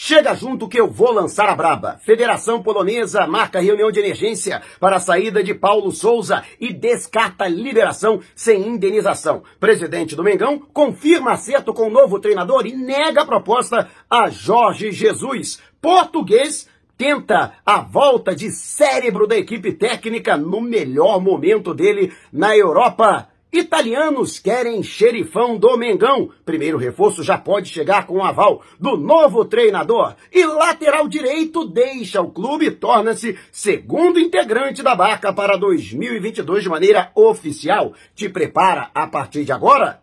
Chega junto que eu vou lançar a braba. Federação Polonesa marca reunião de emergência para a saída de Paulo Souza e descarta liberação sem indenização. Presidente do Mengão confirma acerto com o novo treinador e nega a proposta a Jorge Jesus. Português tenta a volta de cérebro da equipe técnica no melhor momento dele na Europa. Italianos querem xerifão do Mengão. Primeiro reforço já pode chegar com o aval do novo treinador. E lateral direito deixa o clube e torna-se segundo integrante da barca para 2022 de maneira oficial. Te prepara a partir de agora?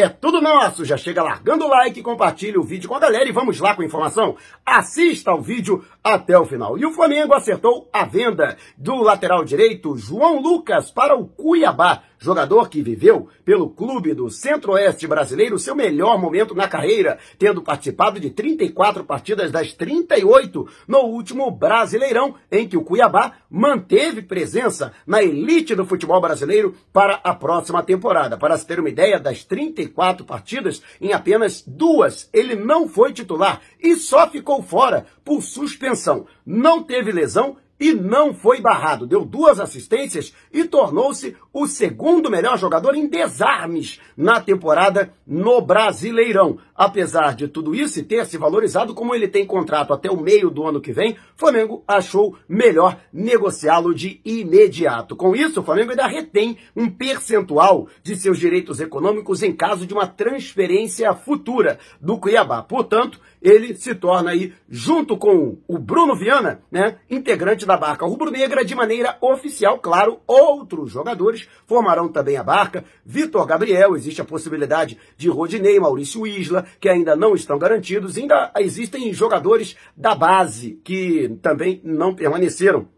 É tudo nosso. Já chega largando o like, compartilha o vídeo com a galera e vamos lá com a informação. Assista ao vídeo até o final. E o Flamengo acertou a venda do lateral direito João Lucas para o Cuiabá jogador que viveu pelo clube do Centro-Oeste brasileiro seu melhor momento na carreira, tendo participado de 34 partidas das 38 no último Brasileirão, em que o Cuiabá manteve presença na elite do futebol brasileiro para a próxima temporada. Para se ter uma ideia, das 34 partidas, em apenas duas ele não foi titular e só ficou fora por suspensão. Não teve lesão e não foi barrado. Deu duas assistências e tornou-se o segundo melhor jogador em desarmes na temporada no Brasileirão. Apesar de tudo isso e ter se valorizado, como ele tem contrato até o meio do ano que vem, Flamengo achou melhor negociá-lo de imediato. Com isso, o Flamengo ainda retém um percentual de seus direitos econômicos em caso de uma transferência futura do Cuiabá. Portanto, ele se torna aí, junto com o Bruno Viana, né, integrante da barca rubro-negra de maneira oficial. Claro, outros jogadores formarão também a barca. Vitor Gabriel, existe a possibilidade de Rodinei, Maurício Isla, que ainda não estão garantidos. Ainda existem jogadores da base que também não permaneceram.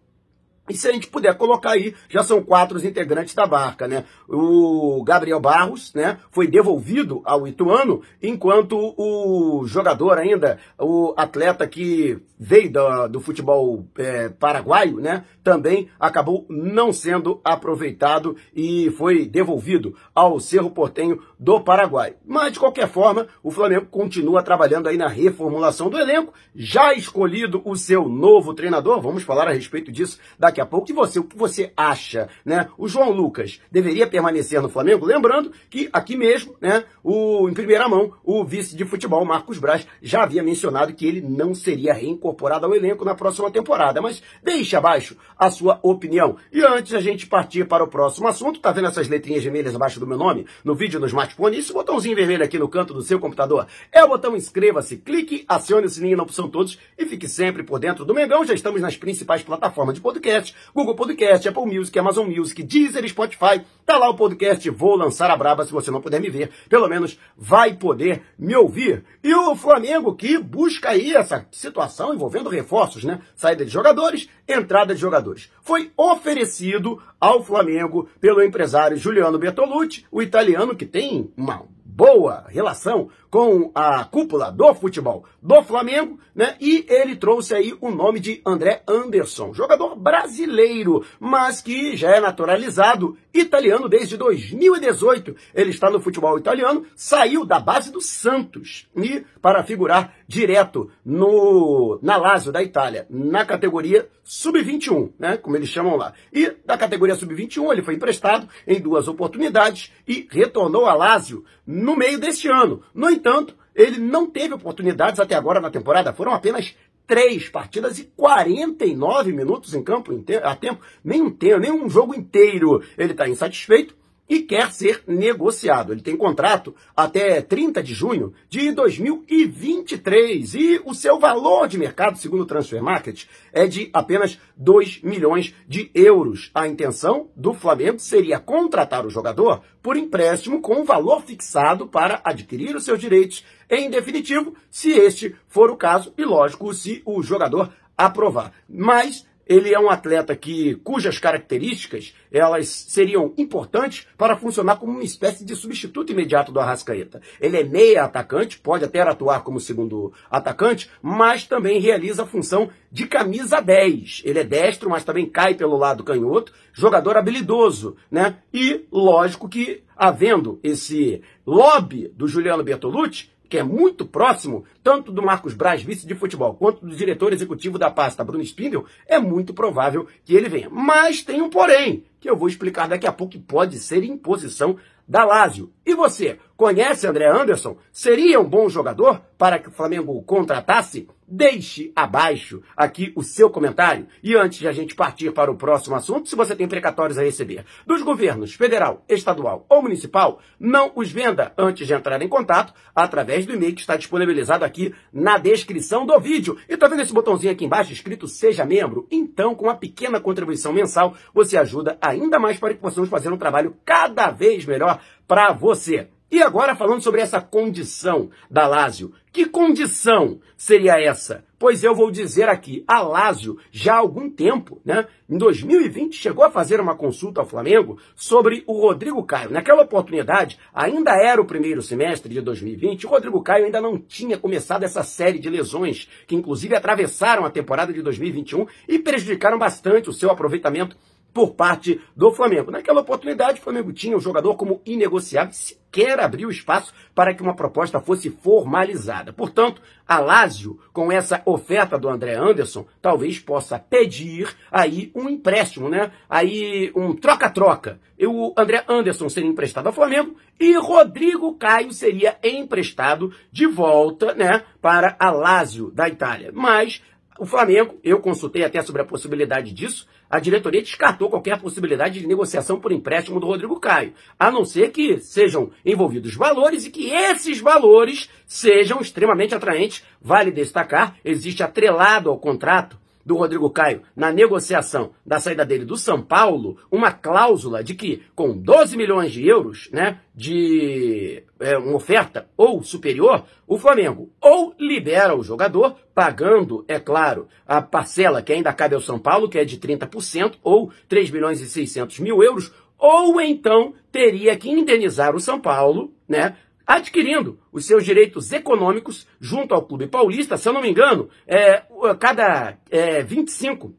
E se a gente puder colocar aí, já são quatro os integrantes da barca, né? O Gabriel Barros, né, foi devolvido ao Ituano, enquanto o jogador ainda, o atleta que veio do, do futebol é, paraguaio, né, também acabou não sendo aproveitado e foi devolvido ao Cerro Portenho do Paraguai. Mas, de qualquer forma, o Flamengo continua trabalhando aí na reformulação do elenco, já escolhido o seu novo treinador, vamos falar a respeito disso daqui a pouco. E você, o que você acha, né? O João Lucas deveria permanecer no Flamengo? Lembrando que aqui mesmo, né, o, em primeira mão, o vice de futebol, Marcos Braz, já havia mencionado que ele não seria reincorporado ao elenco na próxima temporada. Mas deixe abaixo a sua opinião. E antes a gente partir para o próximo assunto, tá vendo essas letrinhas vermelhas abaixo do meu nome? No vídeo no smartphone, esse botãozinho vermelho aqui no canto do seu computador é o botão inscreva-se, clique, acione o sininho na opção todos e fique sempre por dentro do Mengão. Já estamos nas principais plataformas de podcast, Google Podcast, Apple Music, Amazon Music, Deezer, Spotify. Tá lá o podcast Vou Lançar a Braba, se você não puder me ver, pelo menos vai poder me ouvir. E o Flamengo que busca aí essa situação envolvendo reforços, né? Saída de jogadores, entrada de jogadores. Foi oferecido ao Flamengo pelo empresário Juliano Bertolucci, o italiano que tem uma boa relação com a cúpula do futebol do Flamengo, né? E ele trouxe aí o nome de André Anderson, jogador brasileiro, mas que já é naturalizado italiano desde 2018. Ele está no futebol italiano, saiu da base do Santos e para figurar direto no na Lazio da Itália, na categoria sub-21, né, como eles chamam lá. E da categoria sub-21 ele foi emprestado em duas oportunidades e retornou a Lazio no meio deste ano. No entanto, ele não teve oportunidades até agora na temporada, foram apenas três partidas e 49 minutos em campo a tempo, nem um tempo, nem um jogo inteiro. Ele está insatisfeito e quer ser negociado. Ele tem contrato até 30 de junho de 2023 e o seu valor de mercado, segundo o Transfer Market, é de apenas 2 milhões de euros. A intenção do Flamengo seria contratar o jogador por empréstimo com um valor fixado para adquirir os seus direitos em definitivo, se este for o caso e lógico, se o jogador aprovar. Mas ele é um atleta que cujas características elas seriam importantes para funcionar como uma espécie de substituto imediato do Arrascaeta. Ele é meia atacante, pode até atuar como segundo atacante, mas também realiza a função de camisa 10. Ele é destro, mas também cai pelo lado canhoto, jogador habilidoso, né? E lógico que havendo esse lobby do Juliano Bertolucci, que é muito próximo, tanto do Marcos Braz, vice de futebol, quanto do diretor executivo da pasta, Bruno Spindel, é muito provável que ele venha. Mas tem um porém, que eu vou explicar daqui a pouco, que pode ser imposição da Lazio. E você, conhece André Anderson? Seria um bom jogador para que o Flamengo o contratasse? Deixe abaixo aqui o seu comentário. E antes de a gente partir para o próximo assunto, se você tem precatórios a receber dos governos federal, estadual ou municipal, não os venda antes de entrar em contato através do e-mail que está disponibilizado aqui na descrição do vídeo. E tá vendo esse botãozinho aqui embaixo escrito Seja Membro? Então, com uma pequena contribuição mensal, você ajuda ainda mais para que possamos fazer um trabalho cada vez melhor para você. E agora falando sobre essa condição da Lázio. Que condição seria essa? Pois eu vou dizer aqui, a Lázio já há algum tempo, né, em 2020 chegou a fazer uma consulta ao Flamengo sobre o Rodrigo Caio. Naquela oportunidade, ainda era o primeiro semestre de 2020, o Rodrigo Caio ainda não tinha começado essa série de lesões que inclusive atravessaram a temporada de 2021 e prejudicaram bastante o seu aproveitamento por parte do Flamengo. Naquela oportunidade, o Flamengo tinha o jogador como inegociável, sequer abriu espaço para que uma proposta fosse formalizada. Portanto, a Lazio, com essa oferta do André Anderson, talvez possa pedir aí um empréstimo, né? Aí um troca-troca. O André Anderson seria emprestado ao Flamengo e Rodrigo Caio seria emprestado de volta, né, para a Lazio da Itália. Mas o Flamengo, eu consultei até sobre a possibilidade disso, a diretoria descartou qualquer possibilidade de negociação por empréstimo do Rodrigo Caio, a não ser que sejam envolvidos valores e que esses valores sejam extremamente atraentes. Vale destacar, existe atrelado ao contrato do Rodrigo Caio na negociação da saída dele do São Paulo uma cláusula de que, com 12 milhões de euros né, de é, uma oferta ou superior, o Flamengo ou libera o jogador, pagando, é claro, a parcela que ainda cabe ao São Paulo, que é de 30%, ou 3 milhões e 600 mil euros, ou então teria que indenizar o São Paulo, né? Adquirindo os seus direitos econômicos junto ao Clube Paulista, se eu não me engano, é, cada é, 25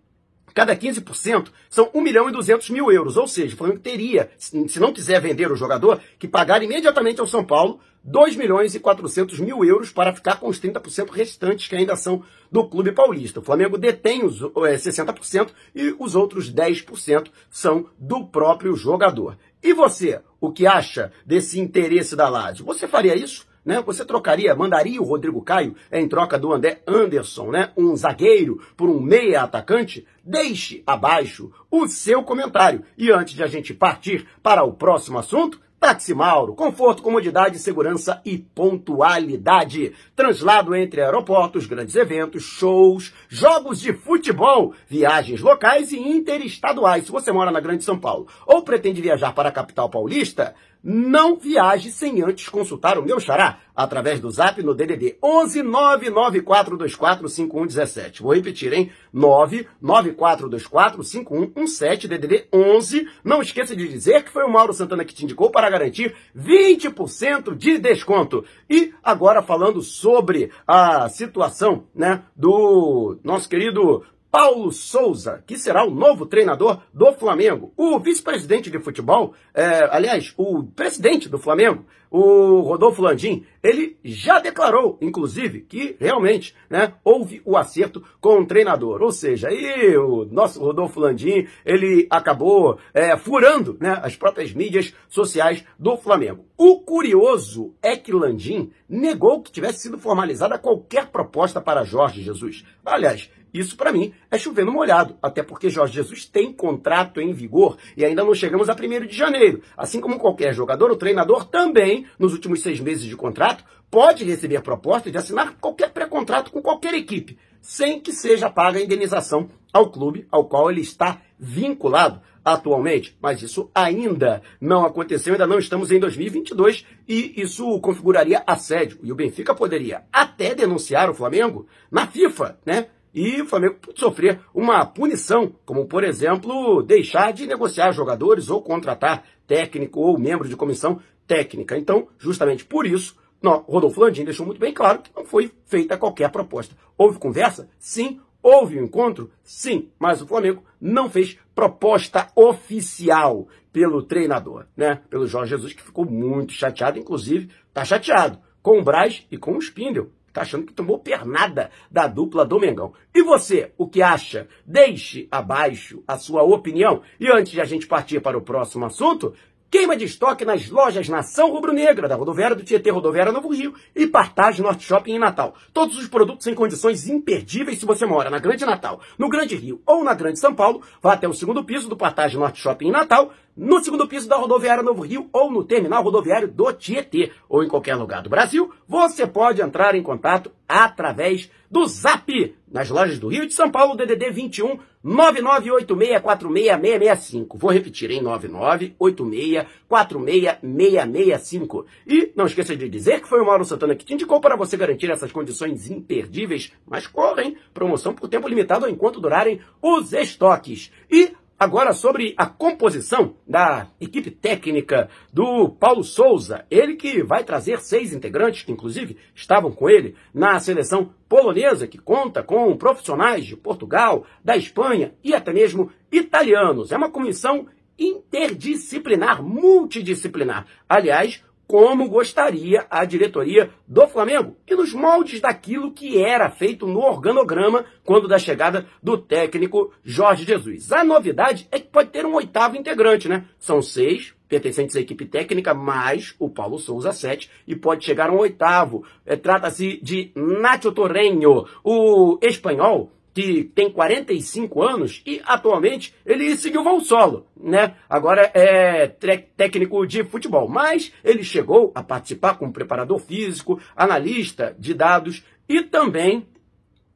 cada 15% são 1 milhão e 200 mil euros. Ou seja, o Flamengo teria, se não quiser vender o jogador, que pagar imediatamente ao São Paulo 2 milhões e 400 mil euros para ficar com os 30% restantes que ainda são do Clube Paulista. O Flamengo detém os é, 60% e os outros 10% são do próprio jogador. E você, o que acha desse interesse da Lazio? Você faria isso? Né? Você trocaria, mandaria o Rodrigo Caio em troca do André Anderson, né? um zagueiro, por um meia atacante? Deixe abaixo o seu comentário. E antes de a gente partir para o próximo assunto, Táxi Mauro, conforto, comodidade, segurança e pontualidade. Translado entre aeroportos, grandes eventos, shows, jogos de futebol, viagens locais e interestaduais. Se você mora na Grande São Paulo ou pretende viajar para a capital paulista, não viaje sem antes consultar o meu xará através do zap no DDD 11 994245117. Vou repetir, hein? 994245117, DDD 11. Não esqueça de dizer que foi o Mauro Santana que te indicou para garantir 20% de desconto. E agora falando sobre a situação, né, do nosso querido Paulo Souza, que será o novo treinador do Flamengo. O vice-presidente de futebol, é, aliás, o presidente do Flamengo, o Rodolfo Landim, ele já declarou, inclusive, que realmente né, houve o acerto com o treinador. Ou seja, aí o nosso Rodolfo Landim, ele acabou é, furando né, as próprias mídias sociais do Flamengo. O curioso é que Landim negou que tivesse sido formalizada qualquer proposta para Jorge Jesus. Aliás, isso, para mim, é chover no molhado, até porque Jorge Jesus tem contrato em vigor e ainda não chegamos a 1 de janeiro. Assim como qualquer jogador, o treinador também, nos últimos seis meses de contrato, pode receber proposta de assinar qualquer pré-contrato com qualquer equipe, sem que seja paga a indenização ao clube ao qual ele está vinculado atualmente, mas isso ainda não aconteceu, ainda não estamos em 2022 e isso configuraria assédio. E o Benfica poderia até denunciar o Flamengo na FIFA, né? E o Flamengo sofrer uma punição, como por exemplo, deixar de negociar jogadores ou contratar técnico ou membro de comissão técnica. Então, justamente por isso, não, Rodolfo Landim deixou muito bem claro que não foi feita qualquer proposta. Houve conversa? Sim. Houve um encontro? Sim. Mas o Flamengo não fez proposta oficial pelo treinador, né? Pelo Jorge Jesus, que ficou muito chateado, inclusive está chateado com o Braz e com o Spindle. Tá achando que tomou pernada da dupla do Mengão. E você, o que acha? Deixe abaixo a sua opinião. E antes de a gente partir para o próximo assunto, Queima de estoque nas lojas Nação Rubro-Negra, da Rodoviária do Tietê Rodoviária Novo Rio e Partage Norte Shopping em Natal. Todos os produtos em condições imperdíveis se você mora na Grande Natal, no Grande Rio ou na Grande São Paulo. Vá até o segundo piso do Partage Norte Shopping em Natal, no segundo piso da Rodoviária Novo Rio ou no terminal rodoviário do Tietê ou em qualquer lugar do Brasil. Você pode entrar em contato através do Zap nas lojas do Rio de São Paulo, DDD 21 998646665. Vou repetir, em 998646665. E não esqueça de dizer que foi o Mauro Santana que te indicou para você garantir essas condições imperdíveis, mas correm, promoção por tempo limitado enquanto durarem os estoques. E Agora sobre a composição da equipe técnica do Paulo Souza, ele que vai trazer seis integrantes, que inclusive estavam com ele na seleção polonesa, que conta com profissionais de Portugal, da Espanha e até mesmo italianos. É uma comissão interdisciplinar, multidisciplinar. Aliás, como gostaria a diretoria do Flamengo e nos moldes daquilo que era feito no organograma quando da chegada do técnico Jorge Jesus. A novidade é que pode ter um oitavo integrante, né? São seis pertencentes à equipe técnica, mais o Paulo Souza, sete, e pode chegar um oitavo. É, Trata-se de Nacho Torrenho, o espanhol, que tem 45 anos e atualmente ele seguiu voo solo, né? Agora é técnico de futebol, mas ele chegou a participar como preparador físico, analista de dados e também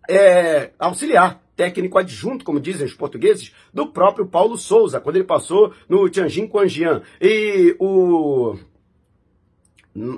é, auxiliar técnico adjunto, como dizem os portugueses, do próprio Paulo Souza, quando ele passou no Tianjin Quanjian. E o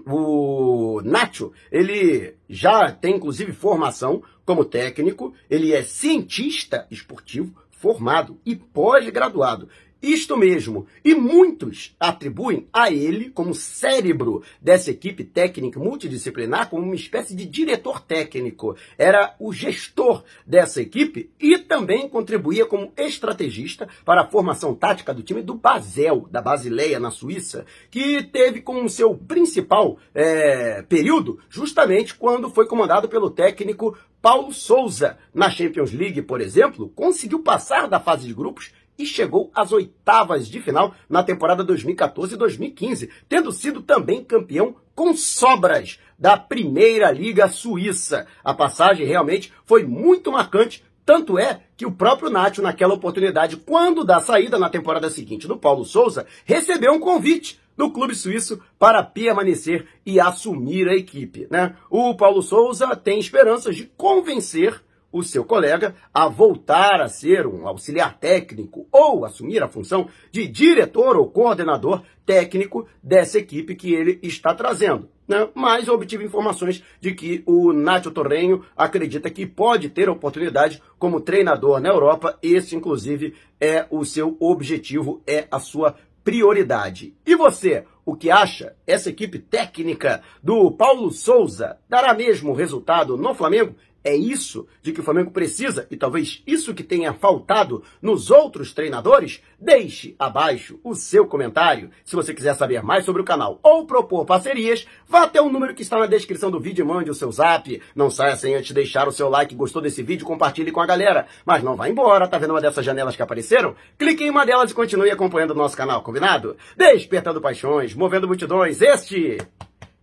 o Nacho, ele já tem inclusive formação como técnico, ele é cientista esportivo formado e pós-graduado. Isto mesmo. E muitos atribuem a ele, como cérebro dessa equipe técnica multidisciplinar, como uma espécie de diretor técnico. Era o gestor dessa equipe e também contribuía como estrategista para a formação tática do time do Basel, da Basileia, na Suíça, que teve como seu principal é, período justamente quando foi comandado pelo técnico Paulo Souza. Na Champions League, por exemplo, conseguiu passar da fase de grupos e chegou às oitavas de final na temporada 2014 e 2015, tendo sido também campeão com sobras da Primeira Liga Suíça. A passagem realmente foi muito marcante, tanto é que o próprio Nacho, naquela oportunidade, quando da saída na temporada seguinte do Paulo Souza, recebeu um convite do clube suíço para permanecer e assumir a equipe. Né? O Paulo Souza tem esperanças de convencer o seu colega a voltar a ser um auxiliar técnico ou assumir a função de diretor ou coordenador técnico dessa equipe que ele está trazendo. Né? Mas eu obtive informações de que o Nacho Torrenho acredita que pode ter oportunidade como treinador na Europa. Esse, inclusive, é o seu objetivo, é a sua prioridade. E você, o que acha? Essa equipe técnica do Paulo Souza dará mesmo resultado no Flamengo? É isso de que o Flamengo precisa e talvez isso que tenha faltado nos outros treinadores? Deixe abaixo o seu comentário. Se você quiser saber mais sobre o canal ou propor parcerias, vá até o número que está na descrição do vídeo e mande o seu zap. Não saia sem antes deixar o seu like, gostou desse vídeo, compartilhe com a galera. Mas não vá embora, tá vendo uma dessas janelas que apareceram? Clique em uma delas e continue acompanhando o nosso canal, combinado? Despertando paixões, movendo multidões, este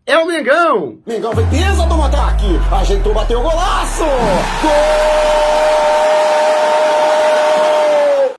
é o Mengão! Mengão foi pesa do ataque! Ajeitou, bateu o golaço! Gol!